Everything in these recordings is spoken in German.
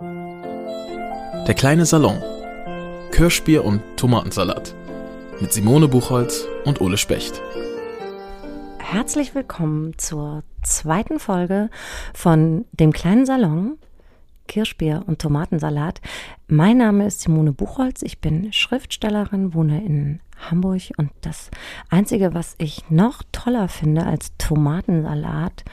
Der kleine Salon. Kirschbier und Tomatensalat. Mit Simone Buchholz und Ole Specht. Herzlich willkommen zur zweiten Folge von dem kleinen Salon. Kirschbier und Tomatensalat. Mein Name ist Simone Buchholz. Ich bin Schriftstellerin, wohne in Hamburg und das Einzige, was ich noch toller finde als Tomatensalat,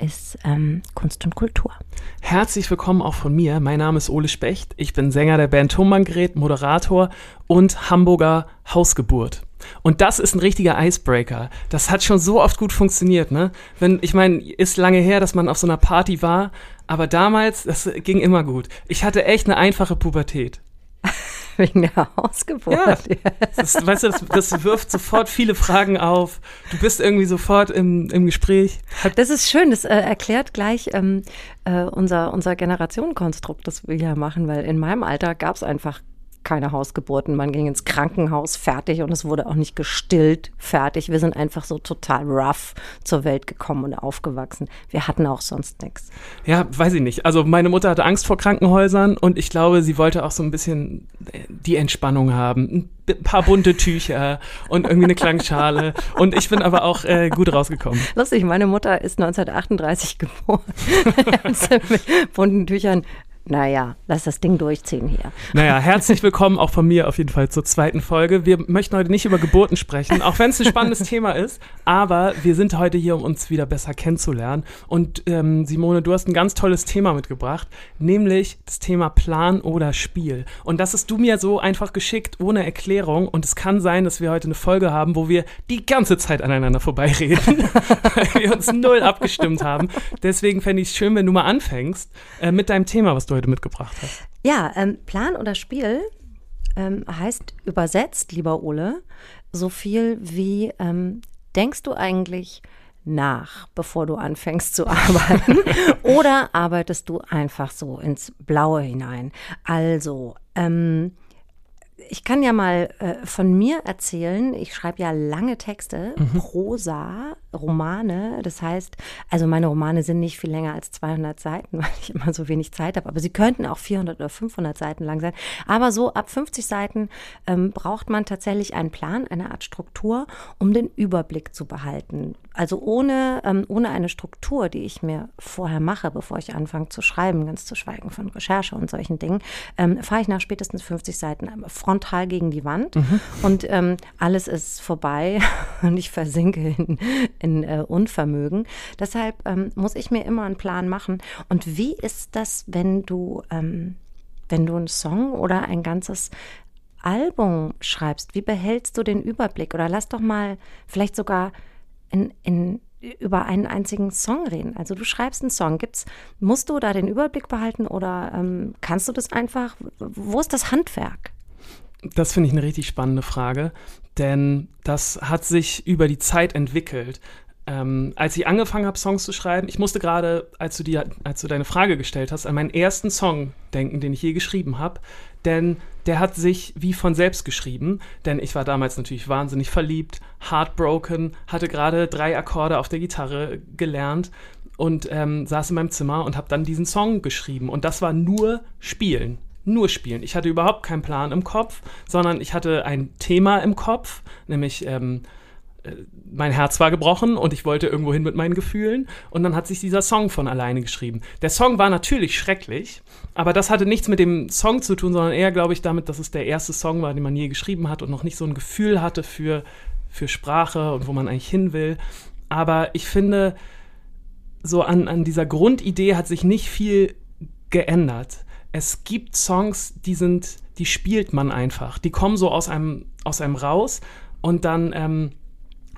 ist ähm, Kunst und Kultur. Herzlich willkommen auch von mir. Mein Name ist Ole Specht. Ich bin Sänger der Band Tonbandgerät, Moderator und Hamburger Hausgeburt. Und das ist ein richtiger Icebreaker. Das hat schon so oft gut funktioniert, ne? Wenn, ich meine, ist lange her, dass man auf so einer Party war, aber damals, das ging immer gut. Ich hatte echt eine einfache Pubertät. Wegen der Hausgeburt. Ja, das, weißt du, das, das, wirft sofort viele Fragen auf. Du bist irgendwie sofort im, im Gespräch. Das ist schön, das äh, erklärt gleich ähm, äh, unser, unser Generationenkonstrukt, das wir hier machen, weil in meinem Alter gab es einfach keine Hausgeburten. Man ging ins Krankenhaus fertig und es wurde auch nicht gestillt fertig. Wir sind einfach so total rough zur Welt gekommen und aufgewachsen. Wir hatten auch sonst nichts. Ja, weiß ich nicht. Also meine Mutter hatte Angst vor Krankenhäusern und ich glaube, sie wollte auch so ein bisschen äh, die Entspannung haben. Ein paar bunte Tücher und irgendwie eine Klangschale. Und ich bin aber auch äh, gut rausgekommen. Lustig, meine Mutter ist 1938 geboren. mit bunten Tüchern naja, lass das Ding durchziehen hier. Naja, herzlich willkommen auch von mir auf jeden Fall zur zweiten Folge. Wir möchten heute nicht über Geburten sprechen, auch wenn es ein spannendes Thema ist, aber wir sind heute hier, um uns wieder besser kennenzulernen. Und ähm, Simone, du hast ein ganz tolles Thema mitgebracht, nämlich das Thema Plan oder Spiel. Und das hast du mir so einfach geschickt, ohne Erklärung. Und es kann sein, dass wir heute eine Folge haben, wo wir die ganze Zeit aneinander vorbeireden, weil wir uns null abgestimmt haben. Deswegen fände ich es schön, wenn du mal anfängst äh, mit deinem Thema, was du heute mitgebracht hast. Ja, ähm, Plan oder Spiel ähm, heißt übersetzt, lieber Ole, so viel wie ähm, denkst du eigentlich nach, bevor du anfängst zu arbeiten? oder arbeitest du einfach so ins Blaue hinein? Also, ähm, ich kann ja mal äh, von mir erzählen. Ich schreibe ja lange Texte, mhm. Prosa, Romane. Das heißt, also meine Romane sind nicht viel länger als 200 Seiten, weil ich immer so wenig Zeit habe. Aber sie könnten auch 400 oder 500 Seiten lang sein. Aber so ab 50 Seiten ähm, braucht man tatsächlich einen Plan, eine Art Struktur, um den Überblick zu behalten. Also ohne, ähm, ohne eine Struktur, die ich mir vorher mache, bevor ich anfange zu schreiben, ganz zu schweigen von Recherche und solchen Dingen, ähm, fahre ich nach spätestens 50 Seiten Front frontal gegen die Wand mhm. und ähm, alles ist vorbei und ich versinke in, in äh, Unvermögen. Deshalb ähm, muss ich mir immer einen Plan machen. Und wie ist das, wenn du, ähm, wenn du einen Song oder ein ganzes Album schreibst? Wie behältst du den Überblick? Oder lass doch mal vielleicht sogar in, in über einen einzigen Song reden. Also du schreibst einen Song, gibt's, musst du da den Überblick behalten oder ähm, kannst du das einfach? Wo ist das Handwerk? Das finde ich eine richtig spannende Frage, denn das hat sich über die Zeit entwickelt. Ähm, als ich angefangen habe, Songs zu schreiben, ich musste gerade, als als du deine Frage gestellt hast, an meinen ersten Song denken, den ich je geschrieben habe. Denn der hat sich wie von selbst geschrieben, denn ich war damals natürlich wahnsinnig verliebt, heartbroken, hatte gerade drei Akkorde auf der Gitarre gelernt und ähm, saß in meinem Zimmer und habe dann diesen Song geschrieben. Und das war nur Spielen nur spielen. Ich hatte überhaupt keinen Plan im Kopf, sondern ich hatte ein Thema im Kopf, nämlich ähm, äh, mein Herz war gebrochen und ich wollte irgendwo hin mit meinen Gefühlen. Und dann hat sich dieser Song von alleine geschrieben. Der Song war natürlich schrecklich, aber das hatte nichts mit dem Song zu tun, sondern eher, glaube ich, damit, dass es der erste Song war, den man je geschrieben hat und noch nicht so ein Gefühl hatte für, für Sprache und wo man eigentlich hin will. Aber ich finde, so an, an dieser Grundidee hat sich nicht viel geändert es gibt Songs, die sind, die spielt man einfach. Die kommen so aus einem, aus einem raus und dann ähm,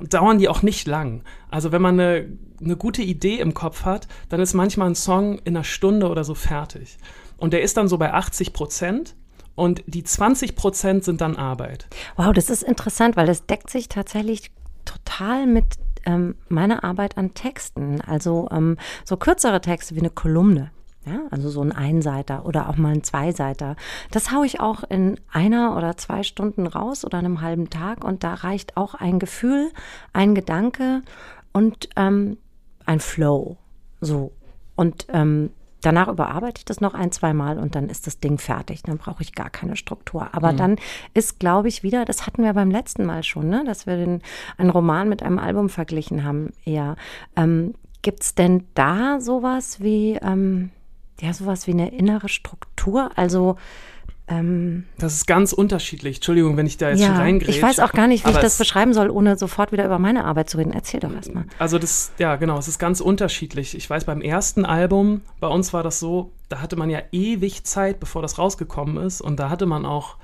dauern die auch nicht lang. Also wenn man eine, eine gute Idee im Kopf hat, dann ist manchmal ein Song in einer Stunde oder so fertig. Und der ist dann so bei 80 Prozent. Und die 20 Prozent sind dann Arbeit. Wow, das ist interessant, weil das deckt sich tatsächlich total mit ähm, meiner Arbeit an Texten. Also ähm, so kürzere Texte wie eine Kolumne. Ja, also so ein Einseiter oder auch mal ein Zweiseiter. Das haue ich auch in einer oder zwei Stunden raus oder einem halben Tag und da reicht auch ein Gefühl, ein Gedanke und ähm, ein Flow. So. Und ähm, danach überarbeite ich das noch ein, zwei Mal und dann ist das Ding fertig. Dann brauche ich gar keine Struktur. Aber mhm. dann ist, glaube ich, wieder, das hatten wir beim letzten Mal schon, ne? dass wir den, einen Roman mit einem Album verglichen haben, eher. Ähm, Gibt es denn da sowas wie, ähm, ja, sowas wie eine innere Struktur? Also ähm, das ist ganz unterschiedlich. Entschuldigung, wenn ich da jetzt ja, schon reingreife. Ich weiß auch gar nicht, wie ich das beschreiben soll, ohne sofort wieder über meine Arbeit zu reden. Erzähl doch erstmal. Also das, ja genau, es ist ganz unterschiedlich. Ich weiß, beim ersten Album, bei uns war das so, da hatte man ja ewig Zeit, bevor das rausgekommen ist. Und da hatte man auch,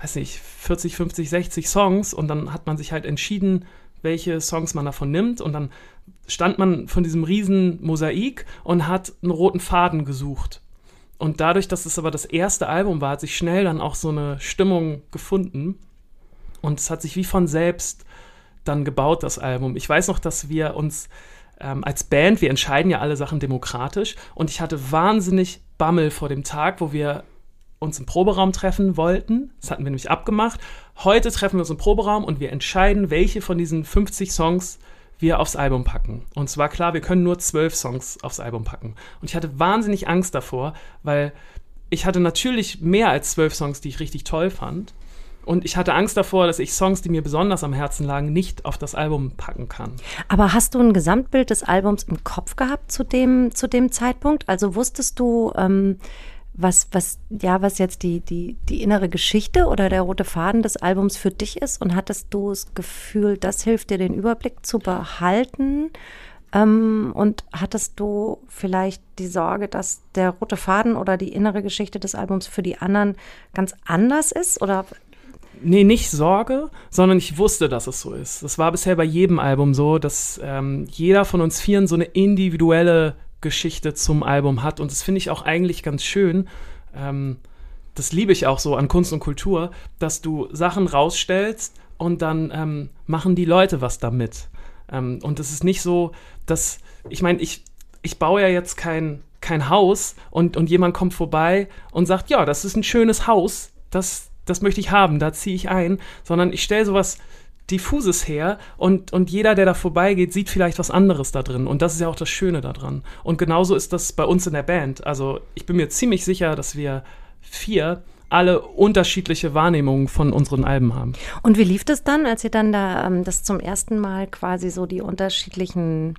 weiß nicht, 40, 50, 60 Songs. Und dann hat man sich halt entschieden, welche Songs man davon nimmt. Und dann stand man von diesem riesen Mosaik und hat einen roten Faden gesucht. Und dadurch, dass es aber das erste Album war, hat sich schnell dann auch so eine Stimmung gefunden. Und es hat sich wie von selbst dann gebaut, das Album. Ich weiß noch, dass wir uns ähm, als Band, wir entscheiden ja alle Sachen demokratisch. Und ich hatte wahnsinnig Bammel vor dem Tag, wo wir uns im Proberaum treffen wollten. Das hatten wir nämlich abgemacht. Heute treffen wir uns im Proberaum und wir entscheiden, welche von diesen 50 Songs wir aufs Album packen. Und zwar klar, wir können nur zwölf Songs aufs Album packen. Und ich hatte wahnsinnig Angst davor, weil ich hatte natürlich mehr als zwölf Songs, die ich richtig toll fand. Und ich hatte Angst davor, dass ich Songs, die mir besonders am Herzen lagen, nicht auf das Album packen kann. Aber hast du ein Gesamtbild des Albums im Kopf gehabt zu dem, zu dem Zeitpunkt? Also wusstest du, ähm, was, was, ja, was jetzt die, die, die innere Geschichte oder der rote Faden des Albums für dich ist? Und hattest du das Gefühl, das hilft dir, den Überblick zu behalten? Ähm, und hattest du vielleicht die Sorge, dass der rote Faden oder die innere Geschichte des Albums für die anderen ganz anders ist? Oder Nee, nicht Sorge, sondern ich wusste, dass es so ist. Das war bisher bei jedem Album so, dass ähm, jeder von uns Vieren so eine individuelle Geschichte zum Album hat. Und das finde ich auch eigentlich ganz schön. Ähm, das liebe ich auch so an Kunst und Kultur, dass du Sachen rausstellst und dann ähm, machen die Leute was damit. Ähm, und es ist nicht so, dass, ich meine, ich, ich baue ja jetzt kein, kein Haus und, und jemand kommt vorbei und sagt, ja, das ist ein schönes Haus, das, das möchte ich haben, da ziehe ich ein, sondern ich stelle sowas Diffuses her und, und jeder, der da vorbeigeht, sieht vielleicht was anderes da drin. Und das ist ja auch das Schöne daran. Und genauso ist das bei uns in der Band. Also ich bin mir ziemlich sicher, dass wir vier alle unterschiedliche Wahrnehmungen von unseren Alben haben. Und wie lief das dann, als ihr dann da ähm, das zum ersten Mal quasi so die unterschiedlichen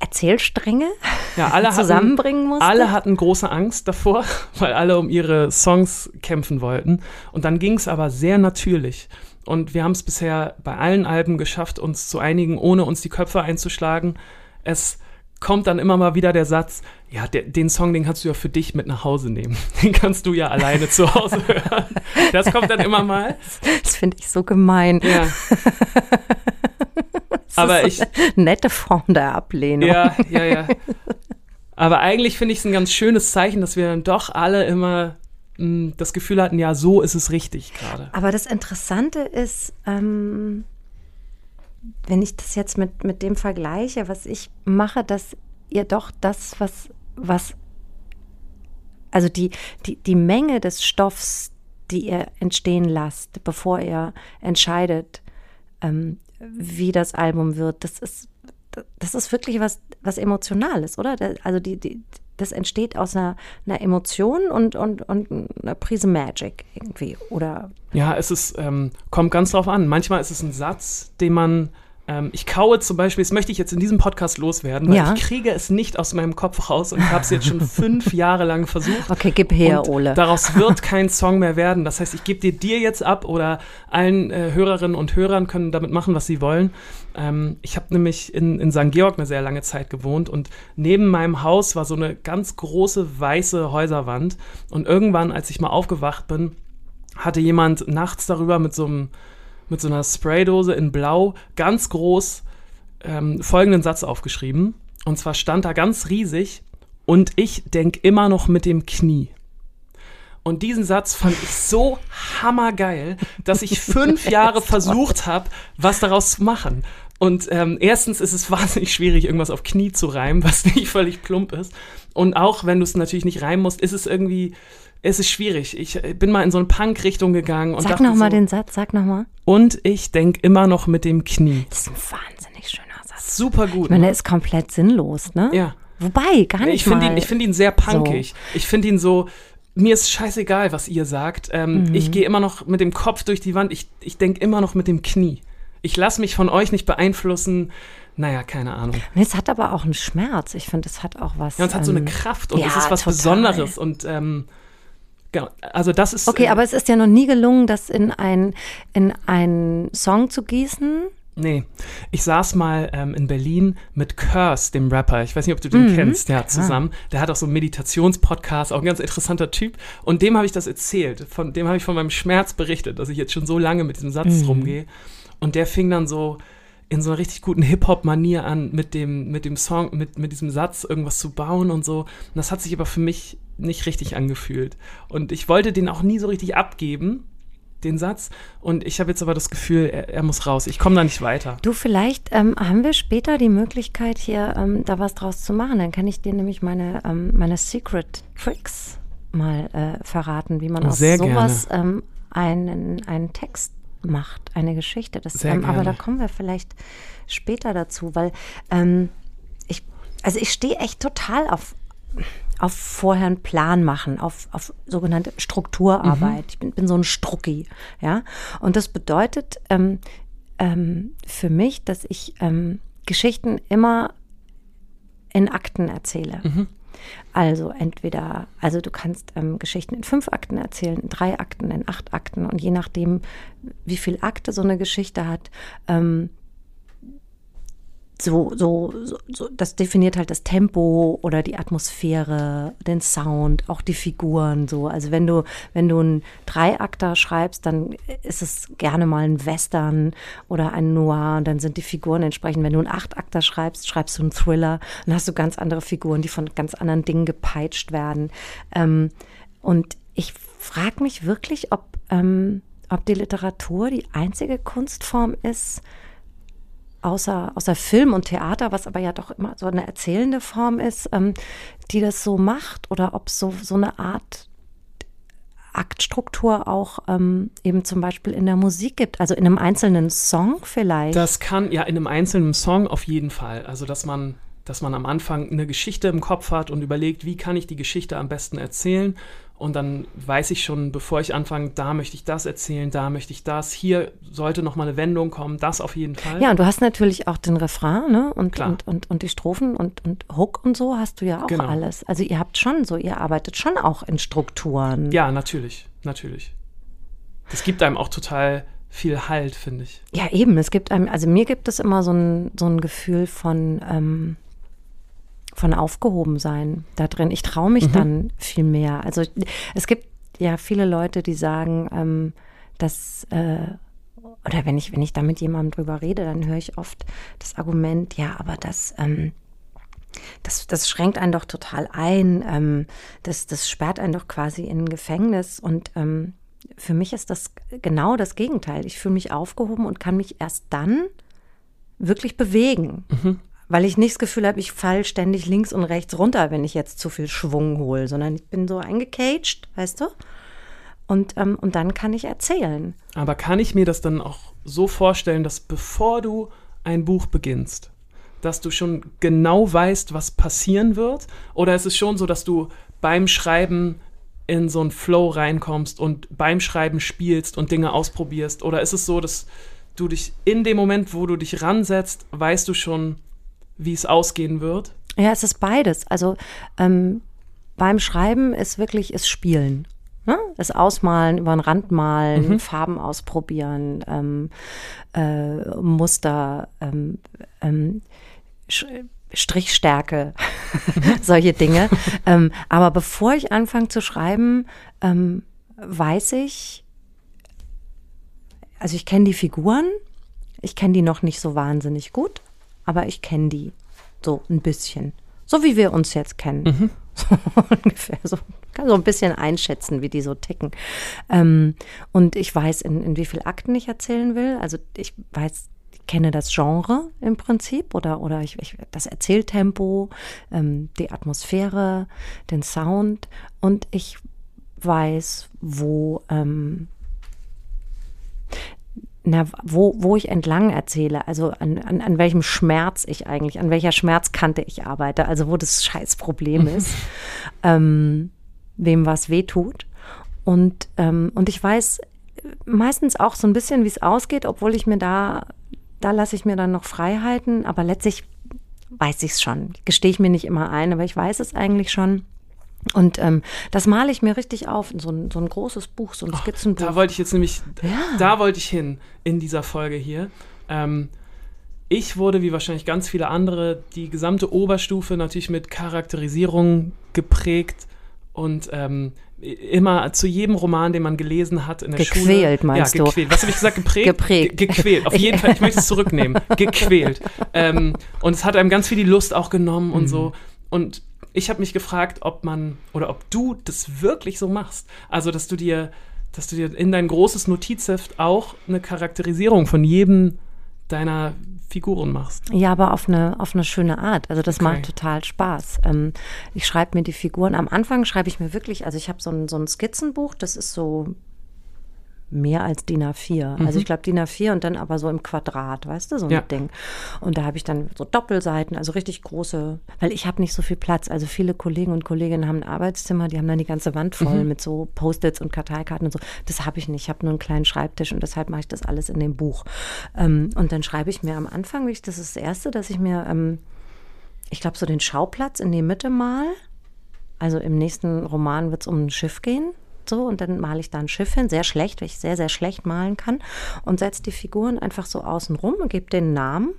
Erzählstränge ja, alle zusammenbringen musste. Alle hatten große Angst davor, weil alle um ihre Songs kämpfen wollten. Und dann ging es aber sehr natürlich. Und wir haben es bisher bei allen Alben geschafft, uns zu einigen, ohne uns die Köpfe einzuschlagen. Es kommt dann immer mal wieder der Satz, ja, der, den Song, den kannst du ja für dich mit nach Hause nehmen. Den kannst du ja alleine zu Hause hören. Das kommt dann immer mal. Das finde ich so gemein. Ja. Aber ich. Nette Form der Ablehnung. Ja, ja, ja. Aber eigentlich finde ich es ein ganz schönes Zeichen, dass wir dann doch alle immer mh, hm, das Gefühl hatten, ja, so ist es richtig gerade. Aber das Interessante ist, ähm, wenn ich das jetzt mit, mit dem vergleiche, was ich mache, dass ihr doch das, was, was, also die, die, die Menge des Stoffs, die ihr entstehen lasst, bevor ihr entscheidet, ähm, wie das Album wird, das ist, das ist wirklich was, was Emotionales, oder? Also die, die, das entsteht aus einer, einer Emotion und, und, und einer Prise Magic irgendwie, oder? Ja, es ist, ähm, kommt ganz drauf an. Manchmal ist es ein Satz, den man ähm, ich kaue zum Beispiel, das möchte ich jetzt in diesem Podcast loswerden, weil ja. ich kriege es nicht aus meinem Kopf raus und ich habe es jetzt schon fünf Jahre lang versucht. Okay, gib her, Ole. Daraus wird kein Song mehr werden. Das heißt, ich gebe dir dir jetzt ab oder allen äh, Hörerinnen und Hörern können damit machen, was sie wollen. Ähm, ich habe nämlich in, in St. Georg eine sehr lange Zeit gewohnt und neben meinem Haus war so eine ganz große weiße Häuserwand. Und irgendwann, als ich mal aufgewacht bin, hatte jemand nachts darüber mit so einem mit so einer Spraydose in Blau ganz groß ähm, folgenden Satz aufgeschrieben. Und zwar stand da ganz riesig, und ich denke immer noch mit dem Knie. Und diesen Satz fand ich so hammergeil, dass ich fünf Jahre versucht habe, was daraus zu machen. Und ähm, erstens ist es wahnsinnig schwierig, irgendwas auf Knie zu reimen, was nicht völlig plump ist. Und auch wenn du es natürlich nicht reimen musst, ist es irgendwie es ist schwierig. Ich bin mal in so eine Punk-Richtung gegangen und Sag nochmal so, den Satz, sag nochmal. Und ich denke immer noch mit dem Knie. Das ist ein wahnsinnig schöner Satz. Super gut. Ich meine, der ne? ist komplett sinnlos, ne? Ja. Wobei, gar nicht ich finde mal. ihn, ich finde ihn sehr punkig. So. Ich finde ihn so, mir ist scheißegal, was ihr sagt. Ähm, mhm. Ich gehe immer noch mit dem Kopf durch die Wand. Ich, ich denke immer noch mit dem Knie. Ich lasse mich von euch nicht beeinflussen. Naja, keine Ahnung. Es hat aber auch einen Schmerz. Ich finde, es hat auch was. Ja, und es hat so eine ähm, Kraft und ja, es ist was total. Besonderes. Und ähm, genau, also das ist. Okay, äh, aber es ist ja noch nie gelungen, das in, ein, in einen Song zu gießen. Nee, ich saß mal ähm, in Berlin mit Curse, dem Rapper. Ich weiß nicht, ob du den mhm. kennst, ja, zusammen. Der hat auch so einen Meditationspodcast, auch ein ganz interessanter Typ. Und dem habe ich das erzählt. Von dem habe ich von meinem Schmerz berichtet, dass ich jetzt schon so lange mit diesem Satz mhm. rumgehe. Und der fing dann so in so einer richtig guten Hip-Hop-Manier an, mit dem, mit dem Song, mit, mit diesem Satz irgendwas zu bauen und so. Und das hat sich aber für mich nicht richtig angefühlt. Und ich wollte den auch nie so richtig abgeben den Satz. Und ich habe jetzt aber das Gefühl, er, er muss raus. Ich komme da nicht weiter. Du, vielleicht ähm, haben wir später die Möglichkeit, hier ähm, da was draus zu machen. Dann kann ich dir nämlich meine, ähm, meine Secret Tricks mal äh, verraten, wie man aus sowas ähm, einen, einen Text macht, eine Geschichte. Das, ähm, aber da kommen wir vielleicht später dazu, weil ähm, ich, also ich stehe echt total auf, auf vorher einen Plan machen, auf, auf sogenannte Strukturarbeit. Mhm. Ich bin, bin so ein Strucki, ja. Und das bedeutet ähm, ähm, für mich, dass ich ähm, Geschichten immer in Akten erzähle. Mhm. Also entweder, also du kannst ähm, Geschichten in fünf Akten erzählen, in drei Akten, in acht Akten und je nachdem, wie viel Akte so eine Geschichte hat, ähm, so, so, so, das definiert halt das Tempo oder die Atmosphäre, den Sound, auch die Figuren, so. Also wenn du, wenn du einen Dreiakter schreibst, dann ist es gerne mal ein Western oder ein Noir und dann sind die Figuren entsprechend. Wenn du einen Achtakter schreibst, schreibst du einen Thriller, dann hast du ganz andere Figuren, die von ganz anderen Dingen gepeitscht werden. Ähm, und ich frage mich wirklich, ob, ähm, ob die Literatur die einzige Kunstform ist, außer, außer Film und Theater, was aber ja doch immer so eine erzählende Form ist, ähm, die das so macht oder ob so, so eine Art Aktstruktur auch ähm, eben zum Beispiel in der Musik gibt, also in einem einzelnen Song vielleicht. Das kann ja in einem einzelnen Song auf jeden Fall. Also dass man dass man am Anfang eine Geschichte im Kopf hat und überlegt, wie kann ich die Geschichte am besten erzählen und dann weiß ich schon, bevor ich anfange, da möchte ich das erzählen, da möchte ich das, hier sollte noch mal eine Wendung kommen, das auf jeden Fall. Ja, und du hast natürlich auch den Refrain, ne? Und, und, und, und die Strophen und, und Hook und so hast du ja auch genau. alles. Also ihr habt schon so, ihr arbeitet schon auch in Strukturen. Ja, natürlich, natürlich. Das gibt einem auch total viel Halt, finde ich. Ja, eben. Es gibt einem, also mir gibt es immer so ein, so ein Gefühl von, ähm, von aufgehoben sein da drin. Ich traue mich mhm. dann viel mehr. Also es gibt ja viele Leute, die sagen, ähm, dass äh, oder wenn ich wenn ich da mit jemandem drüber rede, dann höre ich oft das Argument, ja, aber das ähm, das, das schränkt einen doch total ein. Ähm, das, das sperrt einen doch quasi in ein Gefängnis. Und ähm, für mich ist das genau das Gegenteil. Ich fühle mich aufgehoben und kann mich erst dann wirklich bewegen. Mhm weil ich nicht das Gefühl habe, ich falle ständig links und rechts runter, wenn ich jetzt zu viel Schwung hole, sondern ich bin so eingecaged, weißt du? Und, ähm, und dann kann ich erzählen. Aber kann ich mir das dann auch so vorstellen, dass bevor du ein Buch beginnst, dass du schon genau weißt, was passieren wird? Oder ist es schon so, dass du beim Schreiben in so einen Flow reinkommst und beim Schreiben spielst und Dinge ausprobierst? Oder ist es so, dass du dich in dem Moment, wo du dich ransetzt, weißt du schon, wie es ausgehen wird? Ja, es ist beides. Also ähm, beim Schreiben ist wirklich ist Spielen. Ne? Das Ausmalen, über den Rand malen, mhm. Farben ausprobieren, ähm, äh, Muster, ähm, ähm, Strichstärke, solche Dinge. ähm, aber bevor ich anfange zu schreiben, ähm, weiß ich, also ich kenne die Figuren, ich kenne die noch nicht so wahnsinnig gut, aber ich kenne die so ein bisschen. So wie wir uns jetzt kennen. Mhm. So ungefähr. So, kann so ein bisschen einschätzen, wie die so ticken. Ähm, und ich weiß, in, in wie viel Akten ich erzählen will. Also ich weiß, ich kenne das Genre im Prinzip oder, oder ich, ich das Erzähltempo, ähm, die Atmosphäre, den Sound und ich weiß, wo ähm, na, wo, wo ich entlang erzähle, also an, an, an welchem Schmerz ich eigentlich, an welcher Schmerzkante ich arbeite, also wo das Scheißproblem ist, ähm, wem was wehtut. Und, ähm, und ich weiß meistens auch so ein bisschen, wie es ausgeht, obwohl ich mir da, da lasse ich mir dann noch Freiheiten, aber letztlich weiß ich es schon. Gestehe ich mir nicht immer ein, aber ich weiß es eigentlich schon. Und ähm, das male ich mir richtig auf, so ein, so ein großes Buch, so ein Skizzenbuch. Da wollte ich jetzt nämlich, da wollte ich hin in dieser Folge hier. Ähm, ich wurde, wie wahrscheinlich ganz viele andere, die gesamte Oberstufe natürlich mit Charakterisierung geprägt und ähm, immer zu jedem Roman, den man gelesen hat in der Gequält, Schule. Gequält, meinst ja, gequält. du? Was habe ich gesagt? Geprägt? Geprägt. Ge gequält. Auf jeden Fall, ich möchte es zurücknehmen. Gequält. Ähm, und es hat einem ganz viel die Lust auch genommen und Mhm. so. Und ich habe mich gefragt, ob man oder ob du das wirklich so machst. Also, dass du dir, dass du dir in dein großes Notizheft auch eine Charakterisierung von jedem deiner Figuren machst. Ja, aber auf eine, auf eine schöne Art. Also das Okay. macht total Spaß. Ähm, ich schreibe mir die Figuren. Am Anfang schreibe ich mir wirklich, also ich habe so ein, so ein Skizzenbuch, das ist so mehr als DIN A4. Also ich glaube DIN A4 und dann aber so im Quadrat, weißt du, so ein Ja. Ding. Und da habe ich dann so Doppelseiten, also richtig große, weil ich habe nicht so viel Platz. Also viele Kollegen und Kolleginnen haben ein Arbeitszimmer, die haben dann die ganze Wand voll mit so Post-its und Karteikarten und so. Das habe ich nicht. Ich habe nur einen kleinen Schreibtisch und deshalb mache ich das alles in dem Buch. Ähm, und dann schreibe ich mir am Anfang, das ist das Erste, dass ich mir, ähm, ich glaube, so den Schauplatz in die Mitte mal. Also im nächsten Roman wird es um ein Schiff gehen. So, und dann male ich da ein Schiff hin, sehr schlecht, weil ich sehr, sehr schlecht malen kann. Und setze die Figuren einfach so außen rum und gebe den Namen.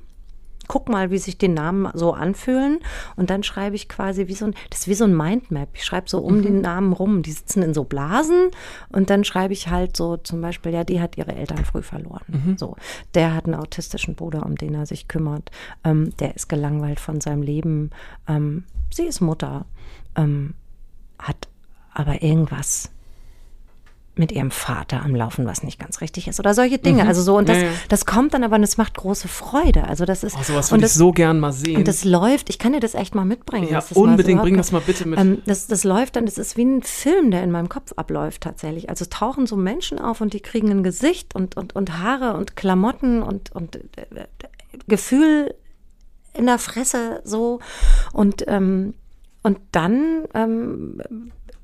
Guck mal, wie sich die Namen so anfühlen. Und dann schreibe ich quasi wie so ein, das ist wie so ein Mindmap. Ich schreibe so um die Namen rum. Die sitzen in so Blasen. Und dann schreibe ich halt so zum Beispiel, ja, die hat ihre Eltern früh verloren. So. Der hat einen autistischen Bruder, um den er sich kümmert. Ähm, der ist gelangweilt von seinem Leben. Ähm, sie ist Mutter. Ähm, hat aber irgendwas mit ihrem Vater am Laufen, was nicht ganz richtig ist oder solche Dinge. Also so und das, Ja, ja. das kommt dann aber und es macht große Freude. Also das ist Oh, sowas und würde ich so gern mal sehen. und das läuft. Ich kann dir das echt mal mitbringen. ja, mal unbedingt, überhaupt bring das mal bitte mit. ähm, das, das läuft dann, das ist wie ein Film, der in meinem Kopf abläuft tatsächlich. Also es tauchen so Menschen auf und die kriegen ein Gesicht und, und, und Haare und Klamotten und, und äh, Gefühl in der Fresse so. Und, ähm, und dann ähm,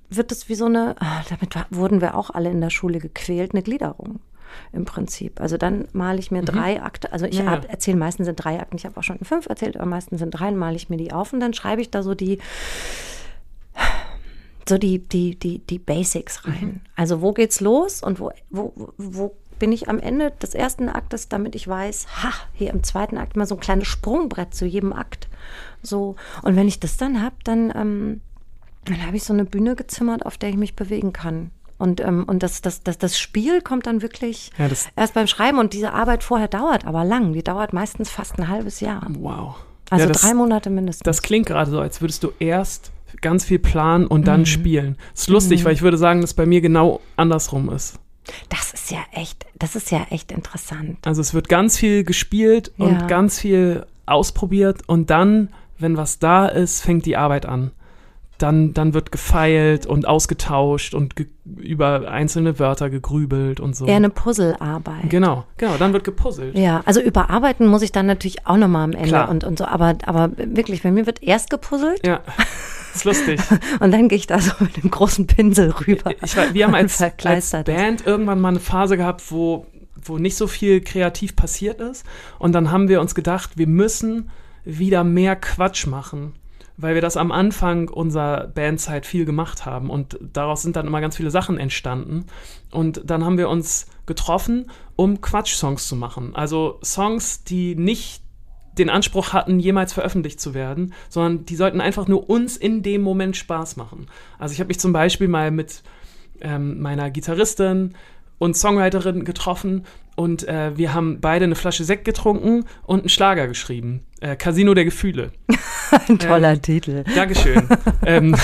wird es wie so eine, ah, damit wurden wir auch alle in der Schule gequält, eine Gliederung. Im Prinzip. Also dann male ich mir drei Akte, also ich Ja, ja. erzähle meistens in drei Akten, ich habe auch schon fünf erzählt, aber meistens in drei, male ich mir die auf und dann schreibe ich da so die, so die, die, die, die Basics rein. Also wo geht's los und wo, wo, wo bin ich am Ende des ersten Aktes, damit ich weiß, ha, hier im zweiten Akt mal so ein kleines Sprungbrett zu jedem Akt. So. Und wenn ich das dann habe, dann, ähm, dann habe ich so eine Bühne gezimmert, auf der ich mich bewegen kann. Und, ähm, und das, das, das, das Spiel kommt dann wirklich Ja, das- erst beim Schreiben. Und diese Arbeit vorher dauert aber lang. Die dauert meistens fast ein halbes Jahr. wow. Also ja, das, drei Monate mindestens. Das klingt gerade so, als würdest du erst ganz viel planen und Mhm. dann spielen. ist lustig, weil ich würde sagen, dass bei mir genau andersrum ist. das ist ja echt, das ist ja echt interessant. Also es wird ganz viel gespielt Ja. und ganz viel ausprobiert und dann, wenn was da ist, fängt die Arbeit an. Dann, dann wird gefeilt und ausgetauscht und ge über einzelne Wörter gegrübelt und so. Eher eine Puzzlearbeit. Genau, genau, dann wird gepuzzelt. Ja, also überarbeiten muss ich dann natürlich auch nochmal am Ende Klar. und, und so, aber, aber wirklich, bei mir wird erst gepuzzelt Ja, ist lustig. und dann gehe ich da so mit dem großen Pinsel rüber. Ich weiß, wir haben als, als. Band irgendwann mal eine Phase gehabt, wo, wo nicht so viel kreativ passiert ist. Und dann haben wir uns gedacht, wir müssen wieder mehr Quatsch machen, weil wir das am Anfang unserer Bandzeit viel gemacht haben. Und daraus sind dann immer ganz viele Sachen entstanden. Und dann haben wir uns getroffen, um Quatsch-Songs zu machen. Also Songs, die nicht den Anspruch hatten, jemals veröffentlicht zu werden, sondern die sollten einfach nur uns in dem Moment Spaß machen. Also ich habe mich zum Beispiel mal mit ähm, meiner Gitarristin und Songwriterin getroffen und äh, wir haben beide eine Flasche Sekt getrunken und einen Schlager geschrieben. Äh, Casino der Gefühle. Ein toller ähm, Titel. Dankeschön. ähm,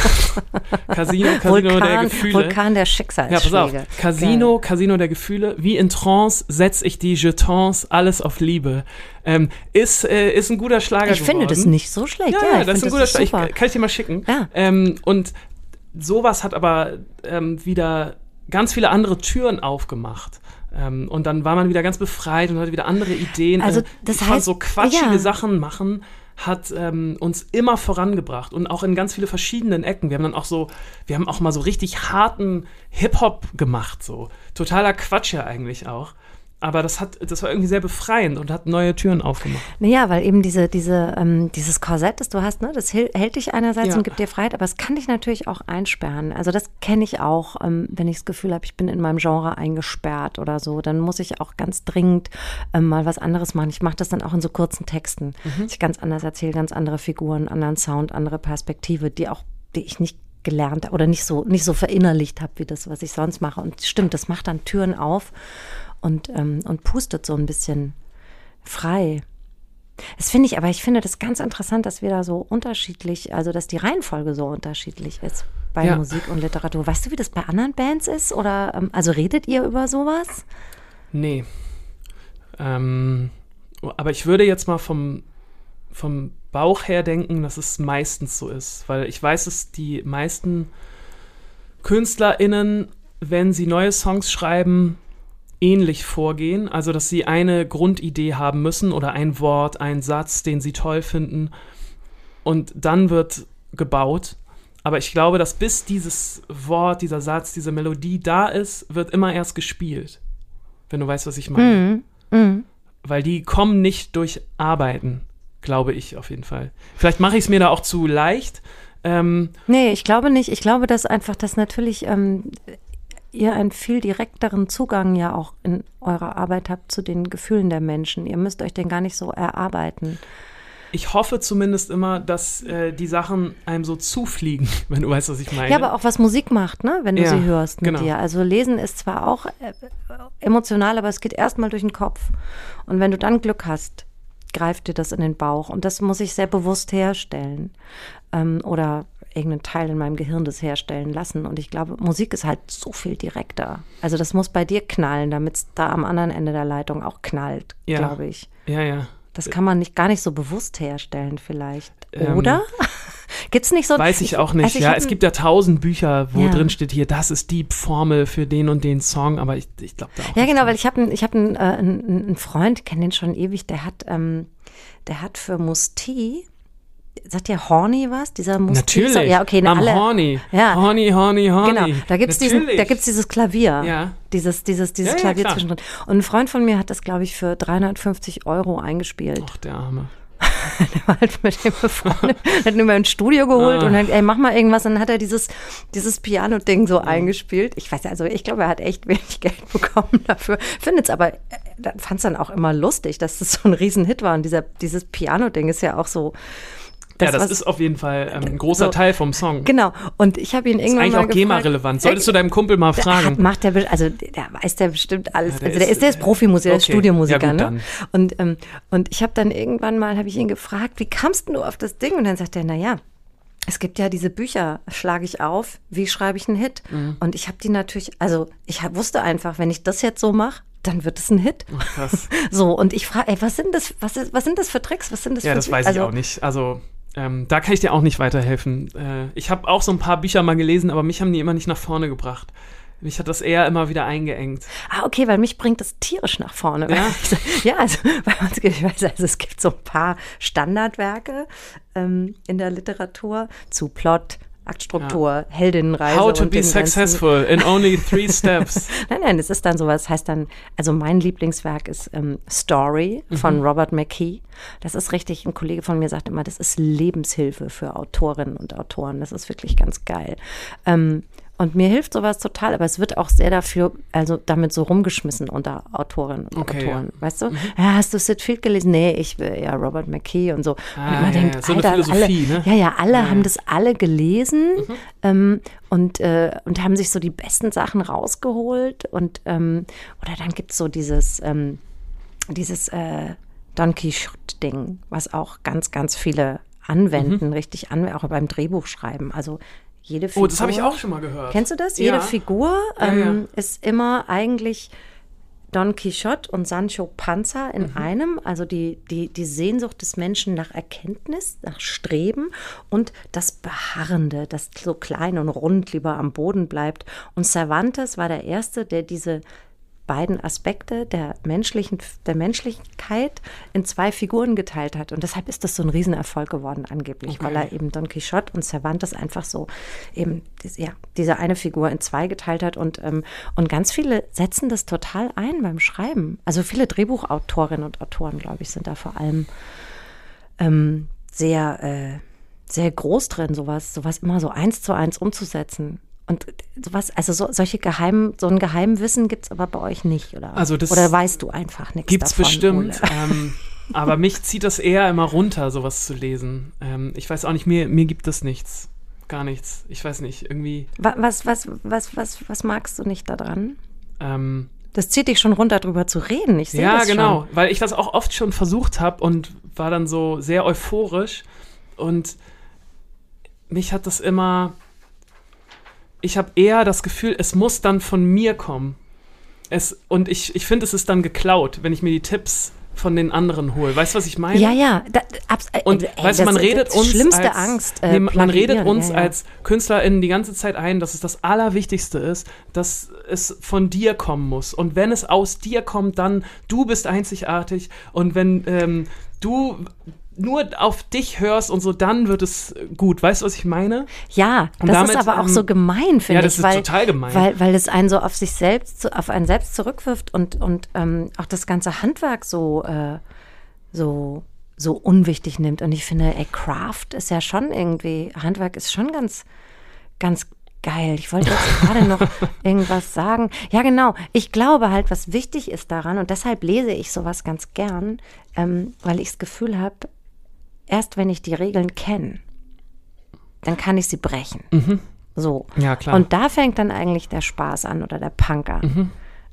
Casino, Casino der Vulkan, Gefühle. Vulkan der Ja, Schicksalsschläge. pass auf. Casino, Casino der Gefühle. Wie in Trance setze ich die Jetons, alles auf Liebe. Ähm, ist, äh, ist ein guter Schlager Ich finde das geworden. nicht so schlecht. Ja, Ja, ja, das ist ein guter Schlager. kann ich dir mal schicken. Ja. Ähm, und sowas hat aber ähm, wieder ganz viele andere Türen aufgemacht. Ähm, und dann war man wieder ganz befreit und hatte wieder andere Ideen. Also, Äh, das heißt- so quatschige ja. Sachen machen hat ähm, uns immer vorangebracht und auch in ganz viele verschiedenen Ecken. Wir haben dann auch so, wir haben auch mal so richtig harten Hip-Hop gemacht, so. Totaler Quatsch ja eigentlich auch. Aber das hat, das war irgendwie sehr befreiend und hat neue Türen aufgemacht. Naja, weil eben diese, diese, ähm, dieses Korsett, das du hast, ne, das hält, dich einerseits Ja. und gibt dir Freiheit, aber es kann dich natürlich auch einsperren. Also das kenne ich auch, ähm, wenn ich das Gefühl habe, ich bin in meinem Genre eingesperrt oder so, dann muss ich auch ganz dringend ähm, mal was anderes machen. Ich mache das dann auch in so kurzen Texten. dass Ich ganz anders erzähle, ganz andere Figuren, anderen Sound, andere Perspektive, die auch, die ich nicht gelernt oder nicht so, nicht so verinnerlicht habe, wie das, was ich sonst mache. Und stimmt, das macht dann Türen auf und, ähm, und pustet so ein bisschen frei. Das finde ich, aber ich finde das ganz interessant, dass wir da so unterschiedlich, also dass die Reihenfolge so unterschiedlich ist bei Ja. Musik und Literatur. Weißt du, wie das bei anderen Bands ist? Oder ähm, also redet ihr über sowas? Nee. Ähm, aber ich würde jetzt mal vom, vom Bauch her denken, dass es meistens so ist. Weil ich weiß, dass die meisten KünstlerInnen, wenn sie neue Songs schreiben, ähnlich vorgehen. Also, dass sie eine Grundidee haben müssen oder ein Wort, einen Satz, den sie toll finden. Und dann wird gebaut. Aber ich glaube, dass bis dieses Wort, dieser Satz, diese Melodie da ist, wird immer erst gespielt. Wenn du weißt, was ich meine. Weil die kommen nicht durch Arbeiten, glaube ich auf jeden Fall. Vielleicht mache ich es mir da auch zu leicht. Ähm, Nee, ich glaube nicht. Ich glaube, dass einfach, dass natürlich ähm, ihr einen viel direkteren Zugang ja auch in eurer Arbeit habt zu den Gefühlen der Menschen. Ihr müsst euch den gar nicht so erarbeiten. ich hoffe zumindest immer, dass äh, die Sachen einem so zufliegen, wenn du weißt, was ich meine. Ja, aber auch was Musik macht, ne, wenn du Ja, sie hörst mit genau. dir. Also lesen ist zwar auch äh, emotional, aber es geht erstmal durch den Kopf. Und wenn du dann Glück hast, greift dir das in den Bauch. Und das muss ich sehr bewusst herstellen. Ähm, oder irgendeinen Teil in meinem Gehirn das herstellen lassen. Und ich glaube, Musik ist halt so viel direkter. Also das muss bei dir knallen, damit es da am anderen Ende der Leitung auch knallt, Ja. glaube ich. ja, ja. Das kann man nicht gar nicht so bewusst herstellen, vielleicht. Ähm, Oder? Gibt's nicht so Weiß ich auch nicht. also ich ja, es gibt ja tausend Bücher, wo Ja. drin steht hier, das ist die Formel für den und den Song, aber ich, ich glaube da auch Ja, genau, dran. weil ich habe einen, ich einen, äh, einen, einen Freund, kenne den schon ewig, der hat, ähm, der hat für Musti, sagt dir Horny was? Dieser Musti? Natürlich. Ja, okay, ne, Am alle. Horny. Ja. Horny, horny, horny. Genau, da da gibt's dieses Klavier. Ja. Dieses, dieses, dieses Ja, ja, Klavier klar. zwischendrin. Und ein Freund von mir hat das, glaube ich, für 350 Euro eingespielt. Ach, der Arme. Der war halt mit dem befreundet, hat ihn immer ins Studio geholt Ah. und dann, ey, mach mal irgendwas. Und dann hat er dieses, dieses Piano-Ding so eingespielt. Ich weiß ja, also ich glaube, er hat echt wenig Geld bekommen dafür. Findet es aber, fand es dann auch immer lustig, dass das so ein Riesenhit war. Und dieser, dieses Piano-Ding ist ja auch so. Ja, das ist auf jeden Fall ähm, ein großer so- Teil vom Song. Genau. Und ich habe ihn Ist irgendwann eigentlich mal auch GEMA-relevant. Solltest du deinem Kumpel mal fragen. macht der, also der weiß der bestimmt alles. Ja, der also der ist- ist, der ist Profimusiker, der ist okay. Studiomusiker, Ja, gut, ne? Und, ähm, und ich habe dann irgendwann mal, habe ich ihn gefragt, wie kamst du auf das Ding? Und dann sagt er, na ja, es gibt ja diese Bücher, schlage ich auf, wie schreibe ich einen Hit? Mhm. Und ich habe die natürlich, also ich hab, wusste einfach, wenn ich das jetzt so mache, dann wird es ein Hit. Krass. So, und ich frage, ey, was sind das, was, ist, was sind das für Tricks? Was sind das Ja, für das weiß also, ich auch nicht. Also, ähm, da kann ich dir auch nicht weiterhelfen. Äh, ich habe auch so ein paar Bücher mal gelesen, aber mich haben die immer nicht nach vorne gebracht. Mich hat das eher immer wieder eingeengt. Ah, okay, weil mich bringt das tierisch nach vorne. Ja? ja, also bei uns gibt, ich weiß, also es gibt so ein paar Standardwerke ähm, in der Literatur zu Plot, Aktstruktur, Heldinnenreise. How to be successful in only three steps. Nein, nein, es ist dann sowas, heißt dann, also mein Lieblingswerk ist ähm, Story Mhm. von Robert McKee. Das ist richtig, ein Kollege von mir sagt immer, das ist Lebenshilfe für Autorinnen und Autoren. Das ist wirklich ganz geil. Ähm, und mir hilft sowas total, aber es wird auch sehr dafür, also damit so rumgeschmissen unter Autorinnen und Okay, Autoren. ja. Mhm. Weißt du? Ja, hast du Sid Field gelesen? Nee, ich will ja Robert McKee und so. und Ah, man ja, denkt, ja, so eine Alter, Philosophie, alle, ne? ja, ja, alle Mhm. haben das alle gelesen ähm, und, äh, und haben sich so die besten Sachen rausgeholt. Und ähm, oder dann gibt es so dieses, ähm, dieses äh, Don Quixote-Ding, was auch ganz, ganz viele anwenden, richtig anwenden, auch beim Drehbuchschreiben. Also jede Figur. Oh, das habe ich auch schon mal gehört. Kennst du das? Ja. Jede Figur Ja, ähm, ist immer eigentlich Don Quixote und Sancho Panza in Mhm. einem, also die, die, die Sehnsucht des Menschen nach Erkenntnis, nach Streben und das Beharrende, das so klein und rund lieber am Boden bleibt. Und Cervantes war der Erste, der diese beiden Aspekte der menschlichen, der Menschlichkeit in zwei Figuren geteilt hat. Und deshalb ist das so ein Riesenerfolg geworden, angeblich, Okay. weil er eben Don Quixote und Cervantes einfach so eben, ja, diese eine Figur in zwei geteilt hat. Und, ähm, und ganz viele setzen das total ein beim Schreiben. Also viele Drehbuchautorinnen und Autoren, glaube ich, sind da vor allem ähm, sehr, äh, sehr groß drin, sowas, sowas immer so eins zu eins umzusetzen. Und sowas, also so, solche geheimen, so ein Geheimwissen gibt es aber bei euch nicht, oder? Also das oder weißt du einfach nichts Gibt's davon? bestimmt. Ähm, aber mich zieht das eher immer runter, sowas zu lesen. Ähm, ich weiß auch nicht, mir, mir gibt es nichts. Gar nichts. Ich weiß nicht, irgendwie. Wa- Was, was, was, was, was magst du nicht daran? Ähm, Das zieht dich schon runter, drüber zu reden. Ich sehe ja, das genau. schon. Weil ich das auch oft schon versucht habe und war dann so sehr euphorisch. Und mich hat das immer. Ich habe eher das Gefühl, es muss dann von mir kommen. Es, und ich, ich finde, es ist dann geklaut, wenn ich mir die Tipps von den anderen hole. Weißt du, was ich meine? Ja, ja. Da, abs, äh, Und ey, weißt das man redet das uns schlimmste als, Angst. äh, nee, man redet uns ja, ja. als KünstlerInnen die ganze Zeit ein, dass es das Allerwichtigste ist, dass es von dir kommen muss. Und wenn es aus dir kommt, dann du bist einzigartig. Und wenn ähm, du nur auf dich hörst und so, dann wird es gut. Weißt du, was ich meine? Ja, Und das damit, ist aber auch ähm, so gemein, finde ja, das ich. ist weil, total gemein. Weil, weil es einen so auf sich selbst, auf einen selbst zurückwirft und, und ähm, auch das ganze Handwerk so, äh, so, so unwichtig nimmt. Und ich finde, ey, Craft ist ja schon irgendwie, Handwerk ist schon ganz, ganz geil. Ich wollte jetzt gerade noch irgendwas sagen. Ja, genau. Ich glaube halt, was wichtig ist daran, und deshalb lese ich sowas ganz gern, ähm, weil ich das Gefühl habe, erst wenn ich die Regeln kenne, dann kann ich sie brechen. So. Ja, klar. Und da fängt dann eigentlich der Spaß an oder der Punk an. Ähm,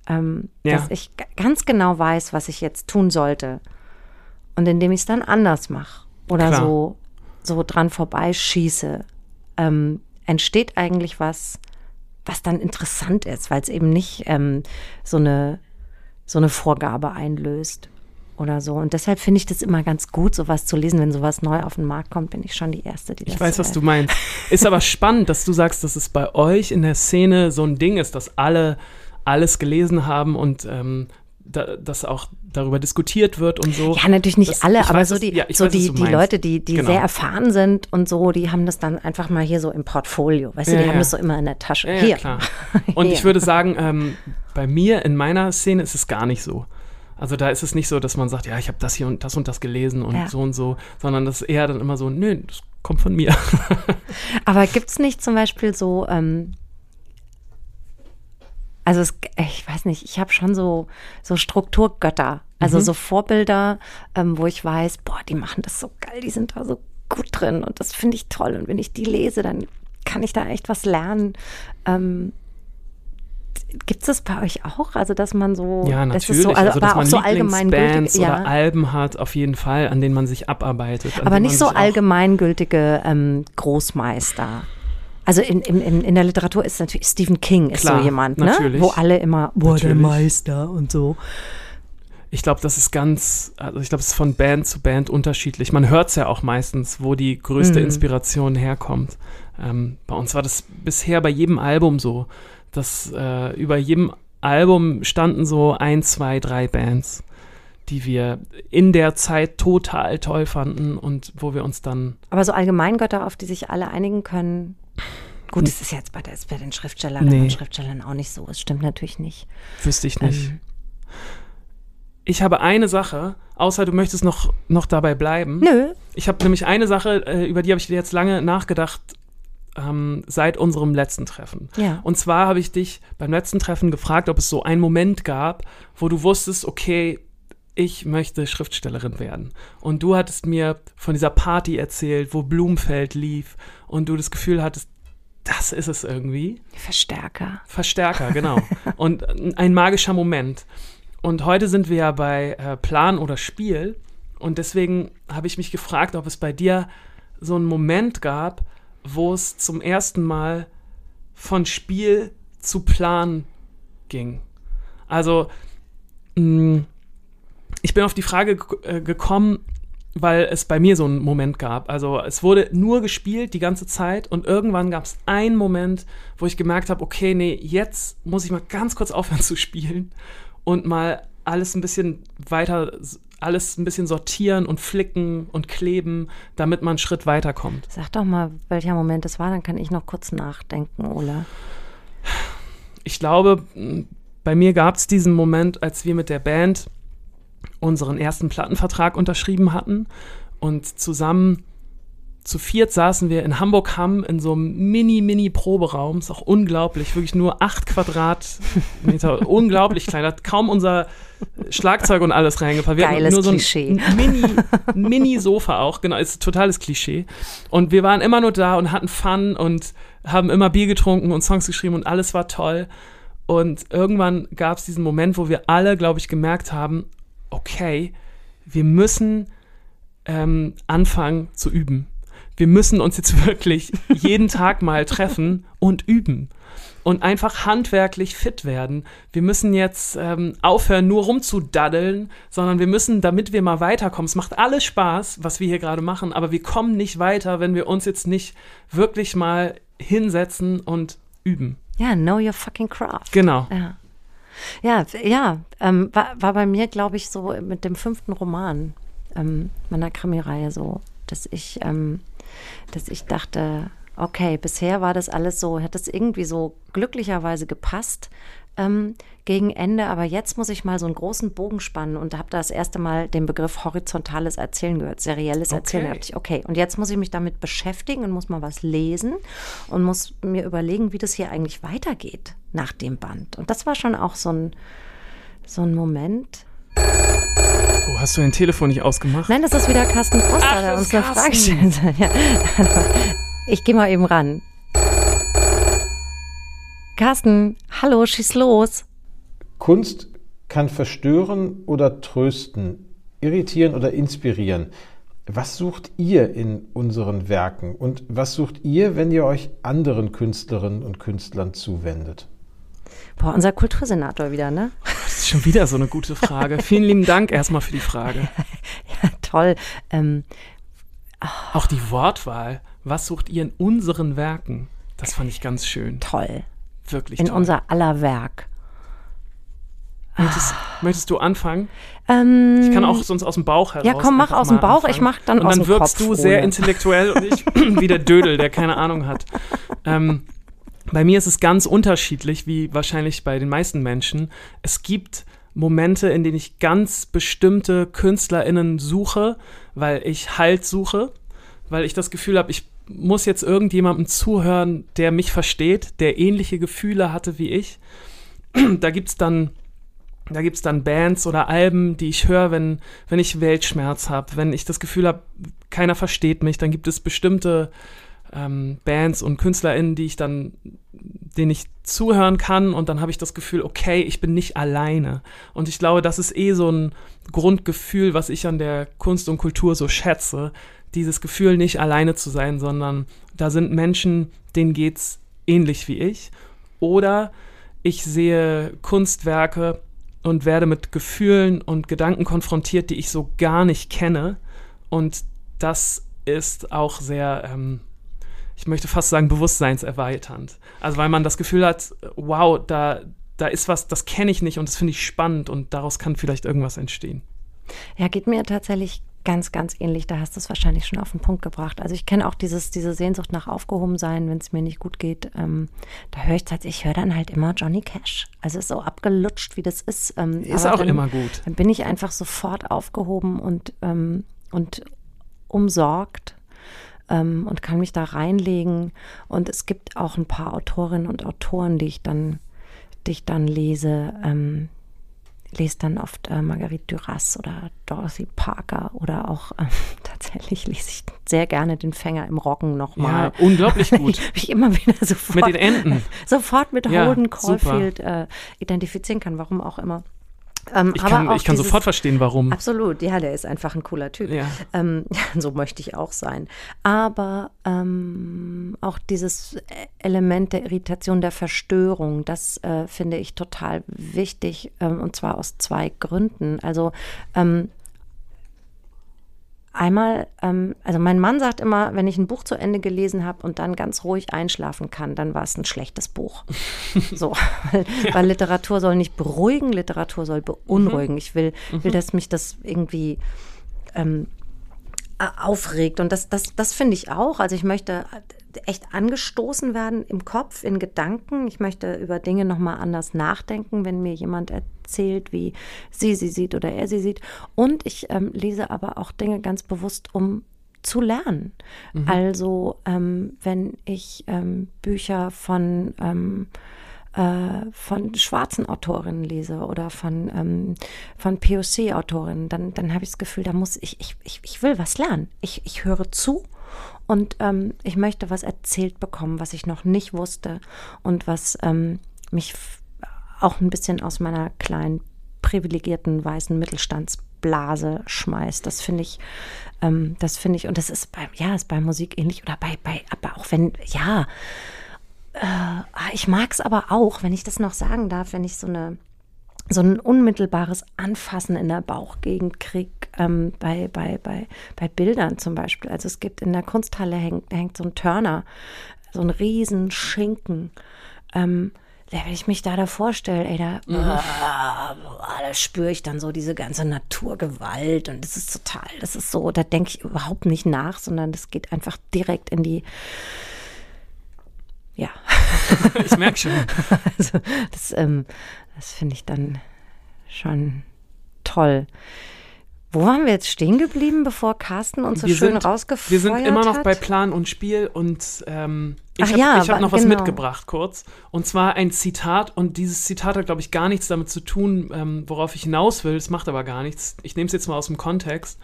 Mhm. Ja. Dass ich ganz genau weiß, was ich jetzt tun sollte. Und indem ich es dann anders mache oder Klar. so, so dran vorbeischieße, ähm, entsteht eigentlich was, was dann interessant ist, weil es eben nicht ähm, so, eine, so eine Vorgabe einlöst oder so. Und deshalb finde ich das immer ganz gut, sowas zu lesen. Wenn sowas neu auf den Markt kommt, bin ich schon die Erste, die das Ich weiß, was du meinst. Ist aber spannend, dass du sagst, dass es bei euch in der Szene so ein Ding ist, dass alle alles gelesen haben und ähm, da, dass auch darüber diskutiert wird und so. Ja, natürlich nicht Das- alle, aber weiß, so die, ja, so weiß, die, du die. Leute, die, die Genau. sehr erfahren sind und so, die haben das dann einfach mal hier so im Portfolio. Weißt du, Ja, die ja. haben das so immer in der Tasche. Hier. klar. Und ich würde sagen, ähm, bei mir in meiner Szene ist es gar nicht so. Also da ist es nicht so, dass man sagt, ja, ich habe das hier und das und das gelesen und Ja. so und so, sondern das ist eher dann immer so, nö, das kommt von mir. Aber gibt es nicht zum Beispiel so, ähm, also es, ich weiß nicht, ich habe schon so, so Strukturgötter, also Mhm. so Vorbilder, ähm, wo ich weiß, boah, die machen das so geil, die sind da so gut drin und das finde ich toll. Und wenn ich die lese, dann kann ich da echt was lernen. Ähm, Gibt es das bei euch auch? Also, dass man so, Ja, das natürlich. ist so, also, also, dass man so Lieblingsbands oder ja, Alben hat, auf jeden Fall, an denen man sich abarbeitet. aber nicht so allgemeingültige ähm, Großmeister. Also in, in, in, der Literatur ist natürlich Stephen King ist Klar, so jemand, ne? natürlich. Wo alle immer, boah, der. Meister und so. Ich glaube, das ist ganz, also ich glaube, es ist von Band zu Band unterschiedlich. Man hört es ja auch meistens, wo die größte Mhm. Inspiration herkommt. Ähm, bei uns war das bisher bei jedem Album so, dass äh, über jedem Album standen so ein, zwei, drei Bands, die wir in der Zeit total toll fanden und wo wir uns dann Aber so Allgemeingötter, auf die sich alle einigen können. Gut, das ist jetzt bei, der, ist bei den Schriftstellerinnen Nee. und Schriftstellern auch nicht so. Es stimmt natürlich nicht. wüsste ich nicht. Ähm. Ich habe eine Sache, außer du möchtest noch, noch dabei bleiben. Nö. Ich habe nämlich eine Sache, äh, über die habe ich jetzt lange nachgedacht, ähm, seit unserem letzten Treffen. Ja. Und zwar habe ich dich beim letzten Treffen gefragt, ob es so einen Moment gab, wo du wusstest, okay, ich möchte Schriftstellerin werden. Und du hattest mir von dieser Party erzählt, wo Blumfeld lief und du das Gefühl hattest, das ist es irgendwie. Verstärker. Verstärker, genau. und ein magischer Moment. Und heute sind wir ja bei äh, Plan oder Spiel. Und deswegen habe ich mich gefragt, ob es bei dir so einen Moment gab, wo es zum ersten Mal von Spiel zu Plan ging. Also, mh, ich bin auf die Frage ge- äh, gekommen, weil es bei mir so einen Moment gab. Also es wurde nur gespielt die ganze Zeit und irgendwann gab es einen Moment, wo ich gemerkt habe, okay, nee, jetzt muss ich mal ganz kurz aufhören zu spielen und mal alles ein bisschen weiter, alles ein bisschen sortieren und flicken und kleben, damit man einen Schritt weiterkommt. Sag doch mal, welcher Moment das war, dann kann ich noch kurz nachdenken, Ola. Ich glaube, bei mir gab es diesen Moment, als wir mit der Band unseren ersten Plattenvertrag unterschrieben hatten und zusammen zu viert saßen wir in Hamburg-Hamm in so einem mini-mini-Proberaum. Ist auch unglaublich, wirklich nur acht Quadratmeter, unglaublich klein. Da hat kaum unser Schlagzeug und alles reingepackt. Wir Geiles nur so ein Klischee. Mini, Mini-Sofa auch, genau, ist ein totales Klischee. Und wir waren immer nur da und hatten Fun und haben immer Bier getrunken und Songs geschrieben und alles war toll. Und irgendwann gab es diesen Moment, wo wir alle, glaube ich, gemerkt haben, okay, wir müssen ähm, anfangen zu üben. Wir müssen uns jetzt wirklich jeden Tag mal treffen und üben und einfach handwerklich fit werden. Wir müssen jetzt ähm, aufhören, nur rumzudaddeln, sondern wir müssen, damit wir mal weiterkommen. Es macht alles Spaß, was wir hier gerade machen, aber wir kommen nicht weiter, wenn wir uns jetzt nicht wirklich mal hinsetzen und üben. Ja, know your fucking craft. Genau. Ja. Ja, ja, ähm, war, war bei mir, glaube ich, so mit dem fünften Roman ähm, meiner Krimireihe so, dass ich, ähm, dass ich dachte, okay, bisher war das alles so, hat das irgendwie so glücklicherweise gepasst ähm, gegen Ende, aber jetzt muss ich mal so einen großen Bogen spannen und habe das erste Mal den Begriff horizontales Erzählen gehört, serielles Erzählen. Da Okay. ich, okay, und jetzt muss ich mich damit beschäftigen und muss mal was lesen und muss mir überlegen, wie das hier eigentlich weitergeht nach dem Band. Und das war schon auch so ein, so ein Moment. Oh, hast du dein Telefon nicht ausgemacht? Nein, das ist wieder Carsten Proster, Ach, der uns eine Frage stellt. Ja. Ich gehe mal eben ran. Carsten, hallo, schieß los. Kunst kann verstören oder trösten, irritieren oder inspirieren. Was sucht ihr in unseren Werken und was sucht ihr, wenn ihr euch anderen Künstlerinnen und Künstlern zuwendet? Boah, unser Kultursenator wieder, ne? Das ist schon wieder so eine gute Frage. Vielen lieben Dank erstmal für die Frage. Ja, toll. Ähm, Auch die Wortwahl. Was sucht ihr in unseren Werken? Das fand ich ganz schön. toll. Wirklich In toll. unser aller Werk. möchtest, möchtest du anfangen? Ähm, Ich kann auch sonst aus dem Bauch heraus. Ja, komm, mach aus dem Bauch, anfangen. ich mach dann Und aus dann dem wirkst Kopf, du sehr Ole. intellektuell und ich wie der Dödel, der keine Ahnung hat. Ähm, bei mir ist es ganz unterschiedlich, wie wahrscheinlich bei den meisten Menschen. Es gibt Momente, in denen ich ganz bestimmte KünstlerInnen suche, weil ich Halt suche, weil ich das Gefühl habe, ich muss jetzt irgendjemandem zuhören, der mich versteht, der ähnliche Gefühle hatte wie ich. da gibt's dann da dann Bands oder Alben, die ich höre, wenn, wenn ich Weltschmerz habe, wenn ich das Gefühl habe, keiner versteht mich, dann gibt es bestimmte ähm, Bands und KünstlerInnen, die ich dann, denen ich zuhören kann und dann habe ich das Gefühl, okay, ich bin nicht alleine. Und ich glaube, das ist eh so ein Grundgefühl, was ich an der Kunst und Kultur so schätze. Dieses Gefühl, nicht alleine zu sein, sondern da sind Menschen, denen geht's ähnlich wie ich. Oder ich sehe Kunstwerke und werde mit Gefühlen und Gedanken konfrontiert, die ich so gar nicht kenne. Und das ist auch sehr, ähm, ich möchte fast sagen, bewusstseinserweiternd. Also weil man das Gefühl hat, wow, da, da ist was, das kenne ich nicht und das finde ich spannend und daraus kann vielleicht irgendwas entstehen. Ja, geht mir tatsächlich ganz, ganz ähnlich. Da hast du es wahrscheinlich schon auf den Punkt gebracht. Also ich kenne auch dieses, diese Sehnsucht nach Aufgehobensein, wenn es mir nicht gut geht. Ähm, da höre ich tatsächlich, ich höre dann halt immer Johnny Cash. Also ist so abgelutscht, wie das ist. Ähm, Ist auch dann, immer gut. Dann bin ich einfach sofort aufgehoben und, ähm, und umsorgt ähm, und kann mich da reinlegen. Und es gibt auch ein paar Autorinnen und Autoren, die ich dann, die ich dann lese. Ähm, lese dann oft äh, Marguerite Duras oder Dorothy Parker oder auch ähm, tatsächlich lese ich sehr gerne den Fänger im Roggen nochmal. Ja, unglaublich gut. Ich, ich immer wieder sofort Mit den Enten. sofort mit Ja, Holden. Caulfield äh, identifizieren kann, warum auch immer. Ähm, Ich kann, ich kann dieses- sofort verstehen, warum. Absolut, ja, der ist einfach ein cooler Typ. Ja. Ähm, so möchte ich auch sein. Aber ähm, auch dieses Element der Irritation, der Verstörung, das äh, finde ich total wichtig ähm, und zwar aus zwei Gründen. Also ähm, einmal, ähm, also mein Mann sagt immer, wenn ich ein Buch zu Ende gelesen habe und dann ganz ruhig einschlafen kann, dann war es ein schlechtes Buch. so, weil, ja. weil, Literatur soll nicht beruhigen, Literatur soll beunruhigen. Mhm. Ich will, will, mhm. dass mich das irgendwie ähm, aufregt. Und das, das, das finde ich auch. Also ich möchte echt angestoßen werden im Kopf, in Gedanken. Ich möchte über Dinge nochmal anders nachdenken, wenn mir jemand erzählt, wie sie sie sieht oder er sie sieht. Und ich ähm, lese aber auch Dinge ganz bewusst, um zu lernen. Mhm. Also ähm, wenn ich ähm, Bücher von ähm, äh, von schwarzen Autorinnen lese oder von, ähm, von POC-Autorinnen, dann, dann habe ich das Gefühl, da muss ich, ich, ich, ich will was lernen. Ich, ich höre zu und ähm, ich möchte was erzählt bekommen, was ich noch nicht wusste und was ähm, mich auch ein bisschen aus meiner kleinen privilegierten weißen Mittelstandsblase schmeißt. Das finde ich, ähm, das finde ich, und das ist bei, ja, ist bei Musik ähnlich oder bei, bei, aber auch wenn, ja, äh, ich mag es aber auch, wenn ich das noch sagen darf, wenn ich so eine so ein unmittelbares Anfassen in der Bauchgegend kriege, ähm, bei, bei, bei, bei Bildern zum Beispiel. Also es gibt in der Kunsthalle hängt, hängt so ein Turner, so ein riesen Schinken. Ähm, wenn ich mich da da vorstelle, ey, da, mhm. äh, da spüre ich dann so diese ganze Naturgewalt und das ist total, das ist so, da denke ich überhaupt nicht nach, sondern das geht einfach direkt in die, ja. ich merke schon. Also das, ähm, das finde ich dann schon toll. Wo waren wir jetzt stehen geblieben, bevor Carsten uns so wir schön sind, rausgefeuert hat? Wir sind immer noch hat? bei Plan und Spiel und ähm, ich habe ja, hab noch was genau. mitgebracht kurz. Und zwar ein Zitat und dieses Zitat hat, glaube ich, gar nichts damit zu tun, ähm, worauf ich hinaus will. Es macht aber gar nichts. Ich nehme es jetzt mal aus dem Kontext.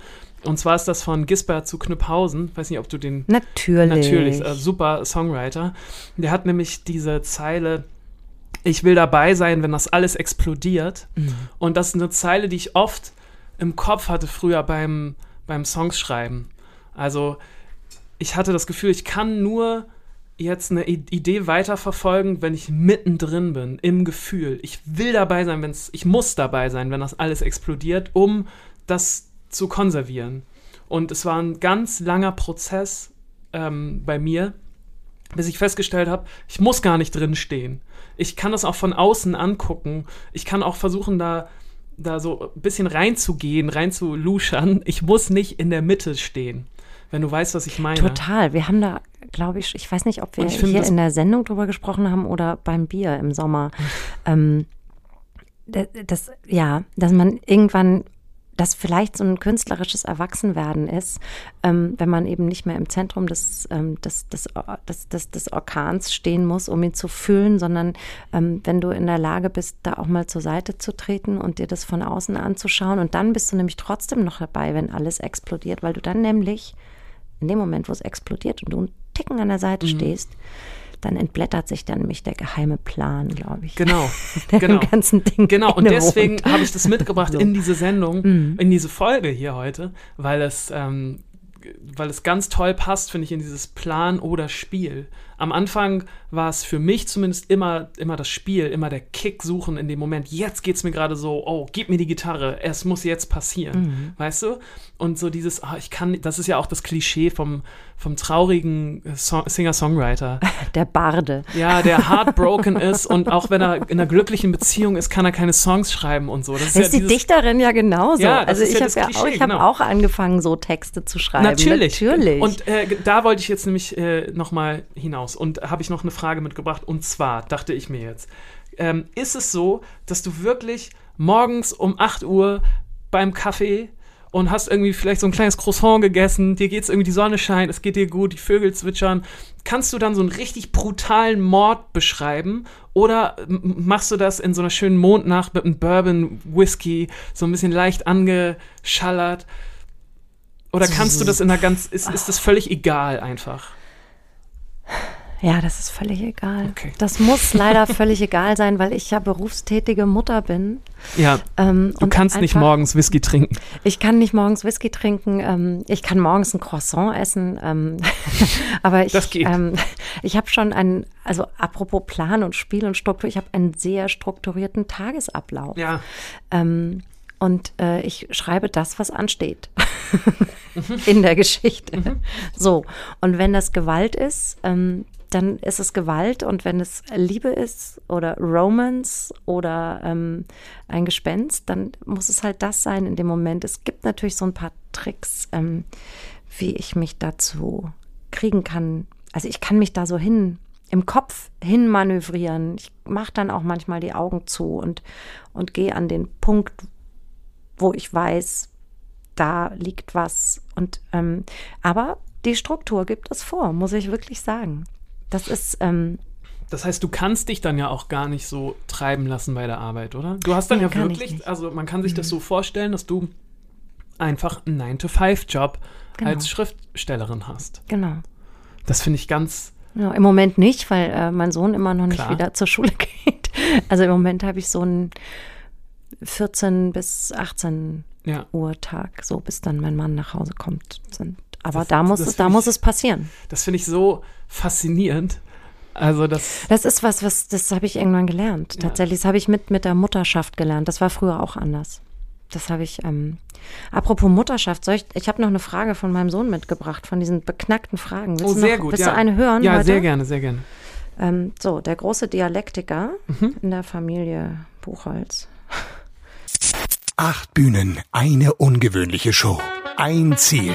Und zwar ist das von Gisbert zu Knüpphausen. Weiß nicht, ob du den. Natürlich. Natürlich, äh, super Songwriter. Der hat nämlich diese Zeile. Ich will dabei sein, wenn das alles explodiert. Mhm. Und das ist eine Zeile, die ich oft im Kopf hatte früher beim, beim Songschreiben. Also, ich hatte das Gefühl, ich kann nur jetzt eine Idee weiterverfolgen, wenn ich mittendrin bin, im Gefühl. Ich will dabei sein, wenn es, ich muss dabei sein, wenn das alles explodiert, um das zu konservieren. Und es war ein ganz langer Prozess ähm, bei mir, bis ich festgestellt habe, ich muss gar nicht drin stehen. Ich kann das auch von außen angucken. Ich kann auch versuchen, da, da so ein bisschen reinzugehen, reinzuluschern. Ich muss nicht in der Mitte stehen, wenn du weißt, was ich meine. Total. Wir haben da, glaube ich, ich weiß nicht, ob wir hier in der Sendung drüber gesprochen haben oder beim Bier im Sommer. ähm, das, ja, dass man irgendwann das vielleicht so ein künstlerisches Erwachsenwerden ist, ähm, wenn man eben nicht mehr im Zentrum des, ähm, des, des, des, des, des, Orkans stehen muss, um ihn zu fühlen, sondern ähm, wenn du in der Lage bist, da auch mal zur Seite zu treten und dir das von außen anzuschauen. Und dann bist du nämlich trotzdem noch dabei, wenn alles explodiert, weil du dann nämlich in dem Moment, wo es explodiert und du einen Ticken an der Seite mhm. stehst, dann entblättert sich dann nämlich der geheime Plan, glaube ich. Genau. der genau. ganzen Ding genau. Und deswegen habe ich das mitgebracht so. in diese Sendung, mhm. in diese Folge hier heute, weil es, ähm, weil es ganz toll passt, finde ich, in dieses Plan oder Spiel. Am Anfang war es für mich zumindest immer, immer das Spiel, immer der Kick suchen in dem Moment. Jetzt geht es mir gerade so, oh, gib mir die Gitarre, es muss jetzt passieren. Mhm. Weißt du? Und so dieses, oh, ich kann, das ist ja auch das Klischee vom, vom traurigen so Singer-Songwriter. Der Barde. Ja, der heartbroken ist und auch wenn er in einer glücklichen Beziehung ist, kann er keine Songs schreiben und so. Das ist, ist ja die Dichterin ja genauso. Ja, also ich ja habe ja auch, ich genau. auch angefangen, so Texte zu schreiben. Natürlich. Natürlich. Und äh, da wollte ich jetzt nämlich äh, nochmal hinaus und habe ich noch eine Frage mitgebracht und zwar dachte ich mir jetzt, ähm, ist es so, dass du wirklich morgens um 8 Uhr beim Kaffee und hast irgendwie vielleicht so ein kleines Croissant gegessen, dir geht's irgendwie, die Sonne scheint, es geht dir gut, die Vögel zwitschern. Kannst du dann so einen richtig brutalen Mord beschreiben oder machst du das in so einer schönen Mondnacht mit einem Bourbon Whisky, so ein bisschen leicht angeschallert? Oder kannst du das in einer ganz, ist, ist das völlig egal einfach? Ja, das ist völlig egal. Okay. Das muss leider völlig egal sein, weil ich ja berufstätige Mutter bin. Ja. Ähm, du kannst einfach, nicht morgens Whisky trinken. Ich kann nicht morgens Whisky trinken. Ähm, ich kann morgens ein Croissant essen. Ähm, aber ich, das geht. Ähm, ich habe schon einen, also apropos Plan und Spiel und Struktur, ich habe einen sehr strukturierten Tagesablauf. Ja. Ähm, und äh, ich schreibe das, was ansteht in der Geschichte. So, und wenn das Gewalt ist, ähm, dann ist es Gewalt und wenn es Liebe ist oder Romance oder ähm, ein Gespenst, dann muss es halt das sein in dem Moment. Es gibt natürlich so ein paar Tricks, ähm, wie ich mich dazu kriegen kann. Also ich kann mich da so hin im Kopf hin manövrieren. Ich mache dann auch manchmal die Augen zu und, und gehe an den Punkt, wo ich weiß, da liegt was. Und ähm, aber die Struktur gibt es vor, muss ich wirklich sagen. Das ist. Ähm, das heißt, du kannst dich dann ja auch gar nicht so treiben lassen bei der Arbeit, oder? Du hast dann Nee, ja wirklich, also man kann sich das so vorstellen, dass du einfach einen 9-to-5-Job Genau. als Schriftstellerin hast. genau. Das finde ich ganz, Ja, Im Moment nicht, weil äh, mein Sohn immer noch nicht Klar. wieder zur Schule geht. Also im Moment habe ich so einen 14 bis 18 ja. Uhr Tag, so bis dann mein Mann nach Hause kommt. Sind. Aber Das- da muss es, da find muss ich- es passieren. Das finde ich so faszinierend. Also das, Das ist was, was das habe ich irgendwann gelernt. Ja. Tatsächlich, das habe ich mit mit der Mutterschaft gelernt. Das war früher auch anders. Das habe ich. Ähm, apropos Mutterschaft, soll ich? Ich habe noch eine Frage von meinem Sohn mitgebracht, von diesen beknackten Fragen. Willst oh du sehr noch, gut. Willst ja. du eine hören Ja, heute? sehr gerne, sehr gerne. Ähm, so, der große Dialektiker Mhm. in der Familie Buchholz. Acht Bühnen, eine ungewöhnliche Show. Ein Ziel.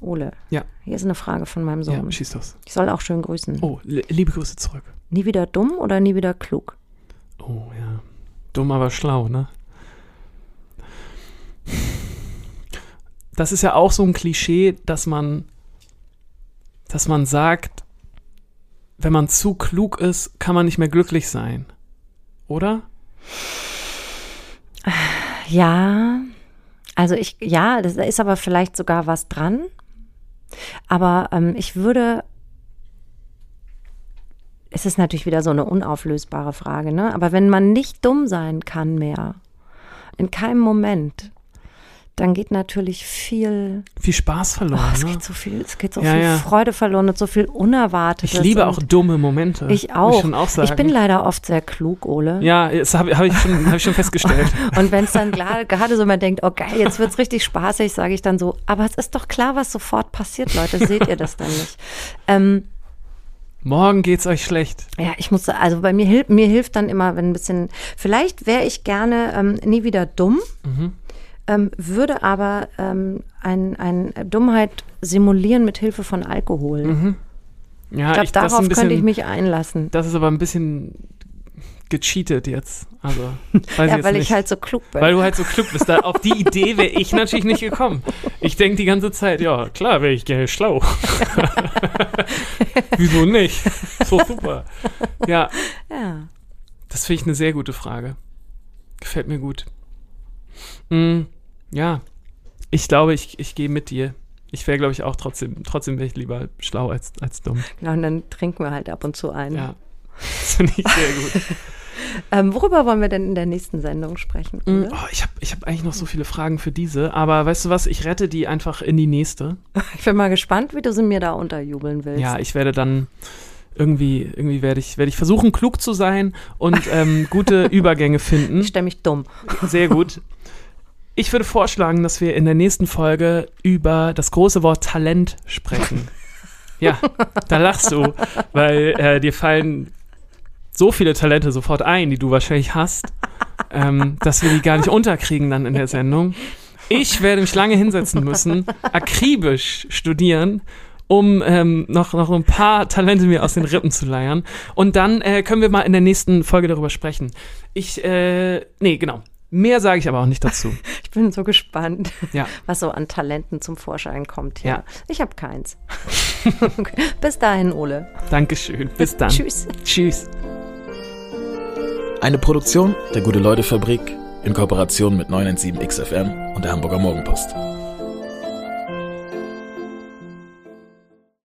Ole, Ja, hier ist eine Frage von meinem ja, Sohn. schieß los. ich soll auch schön grüßen. Oh, li- liebe Grüße zurück. Nie wieder dumm oder nie wieder klug? Oh ja. Dumm, aber schlau, ne? Das ist ja auch so ein Klischee, dass man, dass man sagt, wenn man zu klug ist, kann man nicht mehr glücklich sein. Oder? Ja, also ich, ja, das ist aber vielleicht sogar was dran. Aber ähm, ich würde, es ist natürlich wieder so eine unauflösbare Frage, ne? Aber wenn man nicht dumm sein kann mehr, in keinem Moment, dann geht natürlich viel, Viel Spaß oh, verloren. es ne? geht so viel, es geht so Ja, viel ja. Freude verloren und so viel Unerwartetes. Ich liebe auch dumme Momente. Ich auch. Ich, auch ich bin leider oft sehr klug, Ole. Ja, das habe hab ich, schon- hab ich schon festgestellt. Und wenn es dann gerade so man denkt, oh geil, jetzt wird's richtig spaßig, sage ich dann so, aber es ist doch klar, was sofort passiert, Leute, seht ihr das dann nicht? Ähm, Morgen geht's euch schlecht. ja, ich muss, also bei mir, hilft mir hilft dann immer, wenn ein bisschen, vielleicht wäre ich gerne ähm, nie wieder dumm, ähm, würde aber ähm, ein, ein Dummheit simulieren mit Hilfe von Alkohol. Ja, ich glaube, darauf bisschen, könnte ich mich einlassen. Das ist aber ein bisschen gecheatet jetzt. Also, weiß ich Ja, jetzt weil nicht. ich halt so klug bin. Weil du halt so klug bist. Da, auf die Idee wäre ich natürlich nicht gekommen. Ich denke die ganze Zeit, ja, klar wäre ich gerne schlau. Wieso nicht? So super. Ja, ja. das finde ich eine sehr gute Frage. Gefällt mir gut. Mm, ja, ich glaube, ich, ich gehe mit dir. Ich wäre, glaube ich, auch trotzdem, trotzdem wäre ich lieber schlau als, als dumm. Genau, und dann trinken wir halt ab und zu ein. Ja, das finde ich sehr gut. Ähm, worüber wollen wir denn in der nächsten Sendung sprechen? Mm? Oh, ich habe ich hab eigentlich noch so viele Fragen für diese, aber weißt du was, ich rette die einfach in die nächste. Ich bin mal gespannt, wie du sie mir da unterjubeln willst. Ja, ich werde dann irgendwie, irgendwie werde ich, werde ich versuchen, klug zu sein und ähm, gute Übergänge finden. ich stelle mich dumm. Sehr gut. Ich würde vorschlagen, dass wir in der nächsten Folge über das große Wort Talent sprechen. Ja, da lachst du, weil äh, dir fallen so viele Talente sofort ein, die du wahrscheinlich hast, ähm, dass wir die gar nicht unterkriegen dann in der Sendung. Ich werde mich lange hinsetzen müssen, akribisch studieren, um ähm, noch, noch ein paar Talente mir aus den Rippen zu leiern. Und dann äh, können wir mal in der nächsten Folge darüber sprechen. Ich, äh, nee, genau. Mehr sage ich aber auch nicht dazu. Ich bin so gespannt, Ja. was so an Talenten zum Vorschein kommt hier. Ja. Ich habe keins. okay. Bis dahin, Ole. Dankeschön. Bis dann. Tschüss. Tschüss. Eine Produktion der Gute-Leute-Fabrik in Kooperation mit 917XFM und der Hamburger Morgenpost.